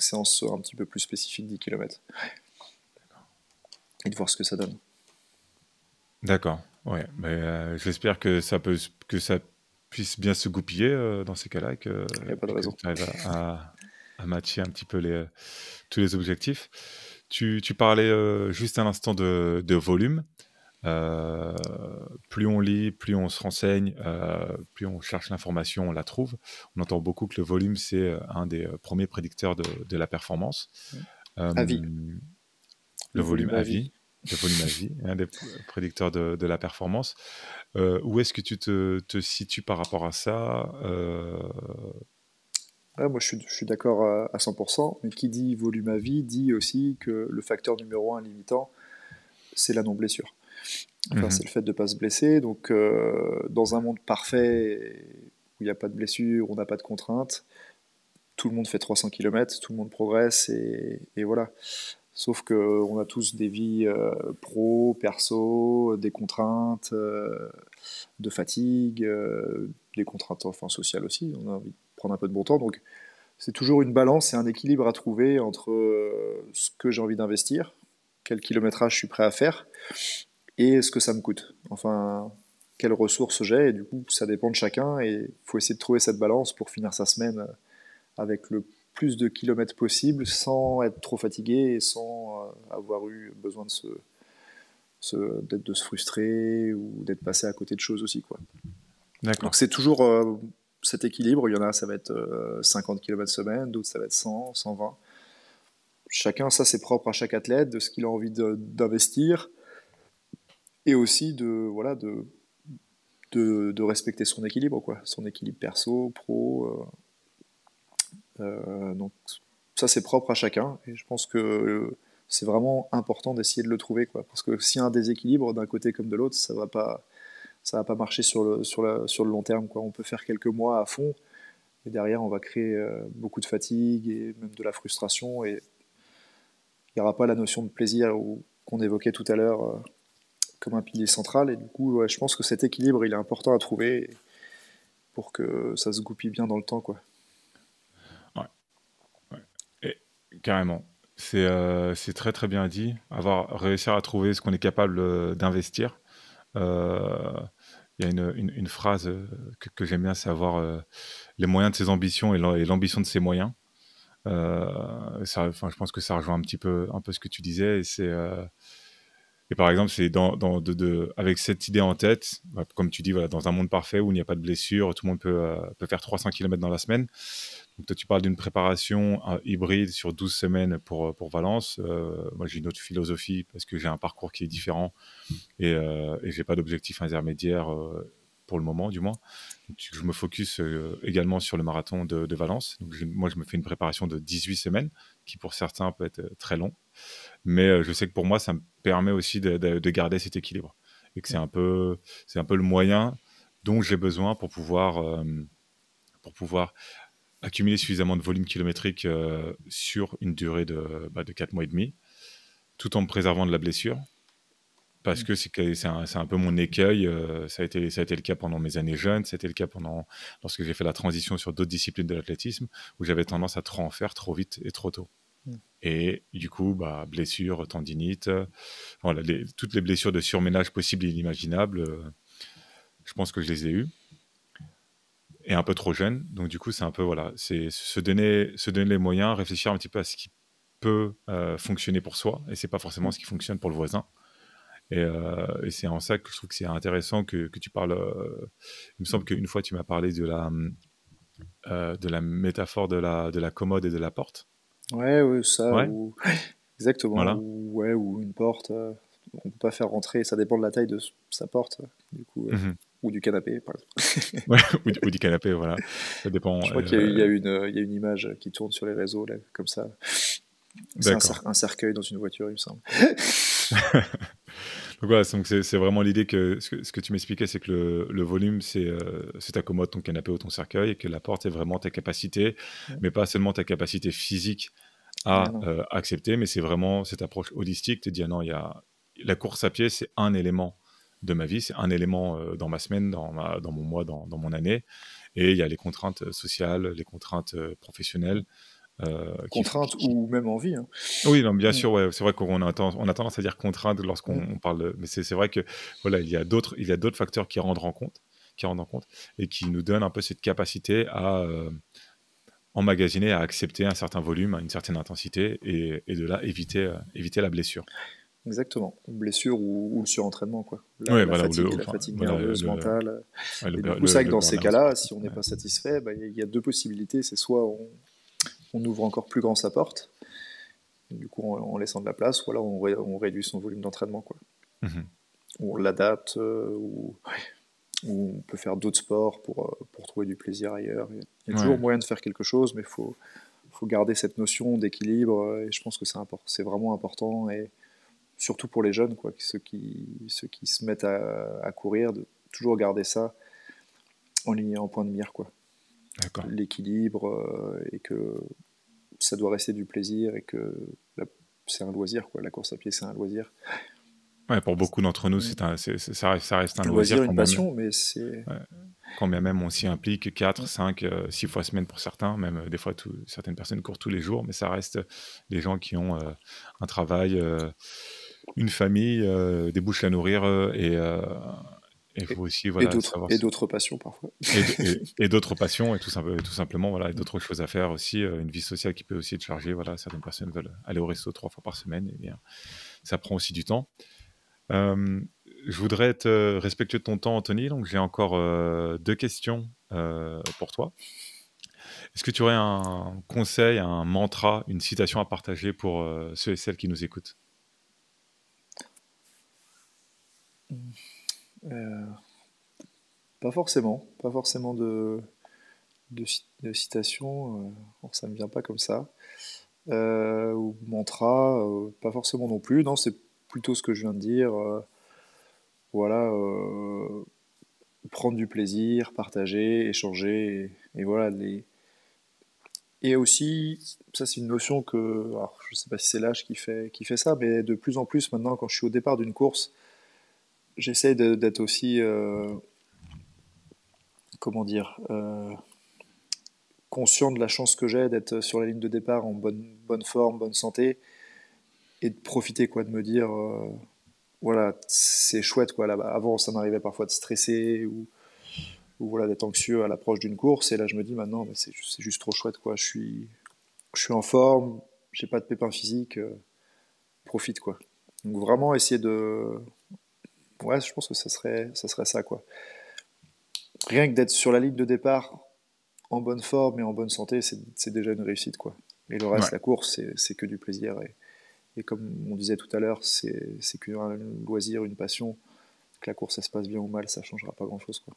séance un petit peu plus spécifique 10 km. Et de voir ce que ça donne. D'accord. Ouais, mais euh, j'espère que ça peut que ça puisse bien se goupiller euh, dans ces cas-là, que, de raison. tu arrives à, à, matcher un petit peu les, tous les objectifs. Tu, tu parlais euh, juste un instant de, de volume. Euh, plus on lit, plus on se renseigne, euh, plus on cherche l'information, on la trouve. On entend beaucoup que le volume, c'est euh, un des premiers prédicteurs de, la performance. à vie. Le, volume, à vie. Le volume à vie, un des prédicteurs de, la performance. où est-ce que tu te, situes par rapport à ça moi, je suis, je suis d'accord à, 100%, mais qui dit volume à vie dit aussi que le facteur numéro un limitant, c'est la non-blessure. Enfin, C'est mhm. le fait de ne pas se blesser. Donc, euh, dans un monde parfait où il n'y a pas de blessure, où on n'a pas de contraintes, tout le monde fait 300 km, tout le monde progresse et, voilà. Sauf qu'on a tous des vies euh, pro, perso, des contraintes, euh, de fatigue, des contraintes enfin, sociales aussi. On a envie de prendre un peu de bon temps. Donc, c'est toujours une balance et un équilibre à trouver entre ce que j'ai envie d'investir, quel kilométrage je suis prêt à faire, et ce que ça me coûte. Enfin, quelles ressources j'ai, et du coup, ça dépend de chacun, et il faut essayer de trouver cette balance pour finir sa semaine avec le plus de kilomètres possible, sans être trop fatigué et sans euh, avoir eu besoin de se, de se frustrer ou d'être passé à côté de choses aussi. Quoi. Donc c'est toujours euh, cet équilibre, il y en a, ça va être 50 km semaine, d'autres ça va être 100, 120. Chacun, ça c'est propre à chaque athlète, de ce qu'il a envie d'investir et aussi de, voilà, de, de, respecter son équilibre, quoi, son équilibre perso, pro. Euh, euh, donc ça c'est propre à chacun et je pense que c'est vraiment important d'essayer de le trouver, quoi, parce que s'il y a un déséquilibre d'un côté comme de l'autre, ça va pas ça va pas marcher sur le, sur, la, sur le long terme. Quoi. On peut faire quelques mois à fond, et derrière, on va créer euh, beaucoup de fatigue et même de la frustration. Et il n'y aura pas la notion de plaisir qu'on évoquait tout à l'heure comme un pilier central. Et du coup, je pense que cet équilibre, il est important à trouver pour que ça se goupille bien dans le temps. Quoi. Ouais. Et, carrément. C'est euh, très très bien dit. Avoir réussi à trouver ce qu'on est capable euh, d'investir. Euh, il y a une, une, phrase que, j'aime bien, c'est avoir les moyens de ses ambitions et l'ambition de ses moyens. ça, je pense que ça rejoint un petit peu, un peu ce que tu disais. C'est et par exemple, c'est dans, dans de, avec cette idée en tête, bah, comme tu dis, voilà, dans un monde parfait où il n'y a pas de blessure, tout le monde peut, euh, peut faire 300 km dans la semaine. Donc toi, tu parles d'une préparation euh, hybride sur 12 semaines pour, euh, pour Valence. moi, j'ai une autre philosophie parce que j'ai un parcours qui est différent et, et j'ai pas d'objectif intermédiaire pour le moment, du moins. je me focus également sur le marathon de, de Valence. Donc moi, je me fais une préparation de 18 semaines, qui pour certains peut être très long. Mais je sais que pour moi, ça me permet aussi de, garder cet équilibre. Et que c'est un, peu, un peu le moyen dont j'ai besoin pour pouvoir, euh, pour pouvoir accumuler suffisamment de volume kilométrique euh, sur une durée de, bah, de 4 mois et demi, tout en me préservant de la blessure. Parce mmh. que c'est un, un, peu mon écueil. Euh, ça, a été, ça a été le cas pendant mes années jeunes, c'était le cas pendant, lorsque j'ai fait la transition sur d'autres disciplines de l'athlétisme, où j'avais tendance à trop en faire trop vite et trop tôt. Mm. Et du coup, bah, blessures, tendinite, voilà, toutes les blessures de surménage possibles et inimaginables, euh, je pense que je les ai eues. Et un peu trop jeune. Donc du coup, c'est un peu, voilà, c'est se donner, se donner les moyens, réfléchir un petit peu à ce qui peut euh, fonctionner pour soi, et c'est pas forcément ce qui fonctionne pour le voisin. Et, euh, et c'est en ça que je trouve que c'est intéressant que, que, tu parles. il me semble qu'une fois, tu m'as parlé de la, de la métaphore de la, de la commode et de la porte. Ouais, ouais, ça, ou... exactement. Ou, ouais, ou une porte. Euh, on peut pas faire rentrer, ça dépend de la taille de sa porte, du coup, euh, mmh ou du canapé, par exemple. ouais, ou, du, canapé, voilà. Ça dépend. Je crois qu'il y, a, une, il y a une image qui tourne sur les réseaux, là, comme ça. C'est un, cercueil dans une voiture, il me semble. donc voilà, c'est vraiment l'idée que ce, que tu m'expliquais, c'est que le, volume, c'est euh, ta commode, ton canapé ou ton cercueil, et que la porte, c'est vraiment ta capacité, mais pas seulement ta capacité physique à euh, accepter, mais c'est vraiment cette approche holistique, te dire non, il y a la course à pied, c'est un élément de ma vie, c'est un élément euh, dans ma semaine, dans, dans mon mois, dans, dans, mon année, et il y a les contraintes sociales, les contraintes professionnelles, euh, contrainte ou même envie. Hein. Oui, non, bien mm. sûr, ouais, c'est vrai qu'on a, on a tendance à dire contrainte lorsqu'on mm. parle, mais c'est vrai que voilà, il y a d'autres, il y a d'autres facteurs qui rentrent en compte, qui rendent en compte et qui nous donnent un peu cette capacité à euh, emmagasiner, à accepter un certain volume, une certaine intensité et, et de là éviter, euh, éviter la blessure. Exactement, blessure ou, ou le surentraînement, quoi. La, la fatigue, la fatigue nerveuse, mentale. et du coup, c'est que dans ces cas-là, si on n'est pas satisfait, bah, il y, a deux possibilités. C'est soit on, on ouvre encore plus grand sa porte, du coup en, laissant de la place, ou alors on, réduit son volume d'entraînement. quoi. Mhm. on l'adapte, euh, ou, on peut faire d'autres sports pour, euh, pour trouver du plaisir ailleurs. Il y a, toujours moyen de faire quelque chose, mais il faut, faut garder cette notion d'équilibre, euh, et je pense que c'est vraiment important, et surtout pour les jeunes, quoi, ceux, qui, ceux qui se mettent à, à courir, de toujours garder ça en ligne, en point de mire. quoi l'équilibre euh, et que ça doit rester du plaisir et que c'est un loisir. Quoi. La course à pied, c'est un loisir. Ouais, pour beaucoup d'entre nous, c'est un, ça, reste, ça reste un loisir. une passion, mais c'est. Quand bien même on s'y implique 4, 5, 6 fois semaine pour certains, même euh, des fois tout, certaines personnes courent tous les jours, mais ça reste des gens qui ont euh, un travail, une famille, des bouches à nourrir et et, vous aussi, voilà, et d'autres passions parfois. Et, d'autres passions, et tout, tout simplement, voilà, et d'autres choses à faire aussi. Euh, une vie sociale qui peut aussi être chargée. Voilà, certaines personnes veulent aller au resto trois fois par semaine, et bien, ça prend aussi du temps. Euh, je voudrais être euh, respectueux de ton temps, Anthony. Donc, j'ai encore deux questions pour toi. Est-ce que tu aurais un conseil, un mantra, une citation à partager pour ceux et celles qui nous écoutent? Mmh. Euh, pas forcément, pas forcément de, de, citation, euh, ça ne me vient pas comme ça. Euh, ou mantra, pas forcément non plus. Non, c'est plutôt ce que je viens de dire. voilà, prendre du plaisir, partager, échanger, et, voilà. Les... Et aussi, ça c'est une notion que, je ne sais pas si c'est l'âge qui fait, qui fait ça, mais de plus en plus maintenant, quand je suis au départ d'une course, j'essaie d'être aussi, euh, comment dire, euh, conscient de la chance que j'ai d'être sur la ligne de départ en bonne, bonne forme, bonne santé, et de profiter, quoi, de me dire, euh, voilà, c'est chouette, quoi. Avant, ça m'arrivait parfois de stresser ou, ou voilà, d'être anxieux à l'approche d'une course, et là, je me dis maintenant, c'est juste trop chouette, quoi. Je suis, je suis en forme, j'ai pas de pépins physiques, profite, quoi. Donc vraiment essayer de ouais, je pense que ça serait, ça serait ça, quoi. Rien que d'être sur la ligne de départ en bonne forme et en bonne santé, c'est déjà une réussite, quoi. Et le reste, la course, c'est que du plaisir. Et, et, comme on disait tout à l'heure, c'est qu'un loisir, une passion. Que la course, ça se passe bien ou mal, ça changera pas grand-chose, quoi.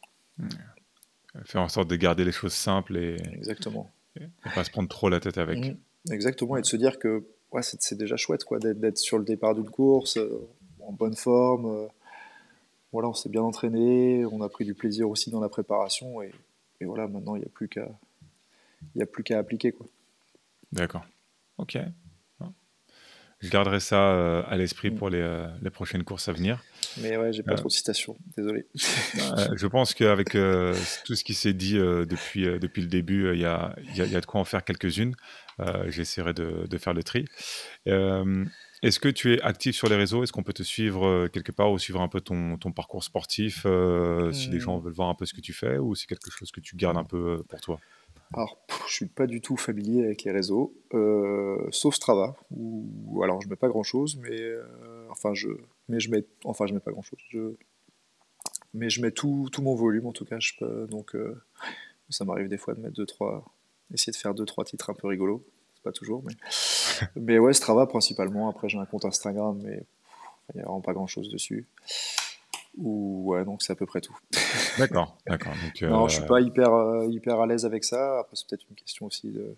Faire en sorte de garder les choses simples et, Exactement. et pas se prendre trop la tête avec. Mmh. Exactement, et de se dire que ouais, c'est déjà chouette quoi d'être sur le départ d'une course, euh, en bonne forme, euh, voilà, on s'est bien entraîné, on a pris du plaisir aussi dans la préparation et, voilà, maintenant il n'y a plus qu'à il a plus qu'à appliquer quoi. D'accord. Ok. Je garderai ça euh, à l'esprit mm. pour euh, les, prochaines courses à venir. Mais ouais, j'ai pas euh, trop de citations, désolé. je pense qu'avec tout ce qui s'est dit depuis, depuis le début, il y a, y, a, de quoi en faire quelques-unes. J'essaierai de, de, faire le tri. Est-ce que tu es actif sur les réseaux? Est-ce qu'on peut te suivre euh, quelque part ou suivre un peu ton, ton parcours sportif euh, si les gens hmm. veulent voir un peu ce que tu fais ou c'est quelque chose que tu gardes un peu euh, pour toi? Alors, je suis pas du tout familier avec les réseaux, sauf Strava, où, alors je mets pas grand chose, mais enfin je, mais je mets, enfin je mets pas grand chose. Je, mais je mets tout, tout mon volume en tout cas. Je peux, donc ça m'arrive des fois de mettre deux trois, essayer de faire deux trois titres un peu rigolos pas toujours, mais, mais ouais, Strava principalement. Après, j'ai un compte Instagram, mais il n'y a vraiment pas grand chose dessus. Ou ouais, donc c'est à peu près tout. D'accord, d'accord. Non, je suis euh, pas hyper, euh, hyper à l'aise avec ça. Après, c'est peut-être une question aussi de,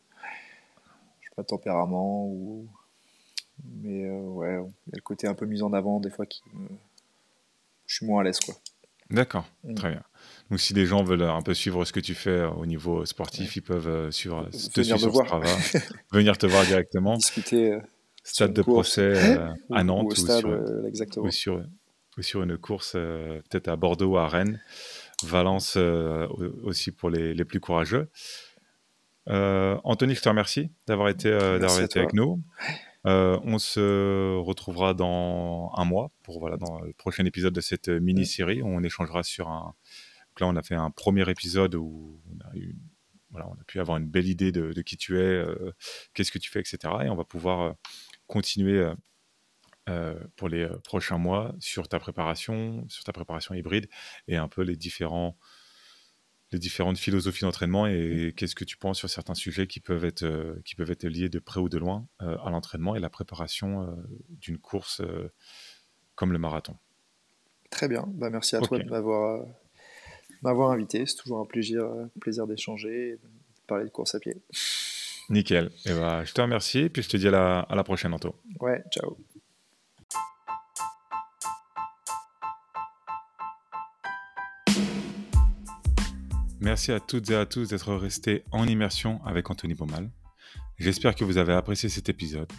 je sais pas, tempérament ou Mais ouais, il y a le côté un peu mis en avant des fois qui Je suis moins à l'aise, quoi. D'accord, mm. très bien. Donc si des gens veulent un peu suivre ce que tu fais au niveau sportif, ils peuvent suivre, te suivre sur Strava, venir te voir directement. Discuter. stade de procès à Nantes ou, stade, exactement. ou, sur, ou sur une course peut-être à Bordeaux ou à Rennes. Valence aussi pour les, les plus courageux. Euh, Anthony, je te remercie d'avoir été, euh, d'avoir été avec nous. Euh, on se retrouvera dans un mois pour voilà dans le prochain épisode de cette mini-série. On échangera sur un. Là, on a fait un premier épisode où on a eu voilà, on a pu avoir une belle idée de, qui tu es, qu'est-ce que tu fais, etc. Et on va pouvoir continuer pour les prochains mois sur ta préparation, sur ta préparation hybride et un peu les différents les différentes philosophies d'entraînement et qu'est-ce que tu penses sur certains sujets qui peuvent être, euh, qui peuvent être liés de près ou de loin euh, à l'entraînement et la préparation euh, d'une course comme le marathon. Très bien, bah, merci à toi de m'avoir, m'avoir invité. C'est toujours un plaisir, plaisir d'échanger et de parler de course à pied. Nickel. Et bah, je te remercie et puis je te dis à la, à la prochaine, Anto. Ouais, ciao. Merci à toutes et à tous d'être restés en immersion avec Anthony Baumal. J'espère que vous avez apprécié cet épisode.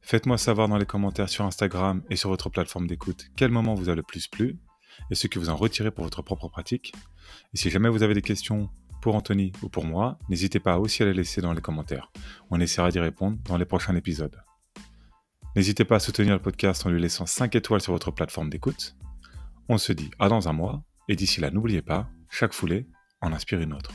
Faites-moi savoir dans les commentaires sur Instagram et sur votre plateforme d'écoute quel moment vous a le plus plu et ce que vous en retirez pour votre propre pratique. Et si jamais vous avez des questions pour Anthony ou pour moi, n'hésitez pas aussi à les laisser dans les commentaires. On essaiera d'y répondre dans les prochains épisodes. N'hésitez pas à soutenir le podcast en lui laissant 5 étoiles sur votre plateforme d'écoute. On se dit à dans un mois, et d'ici là, n'oubliez pas, chaque foulée en inspire une autre.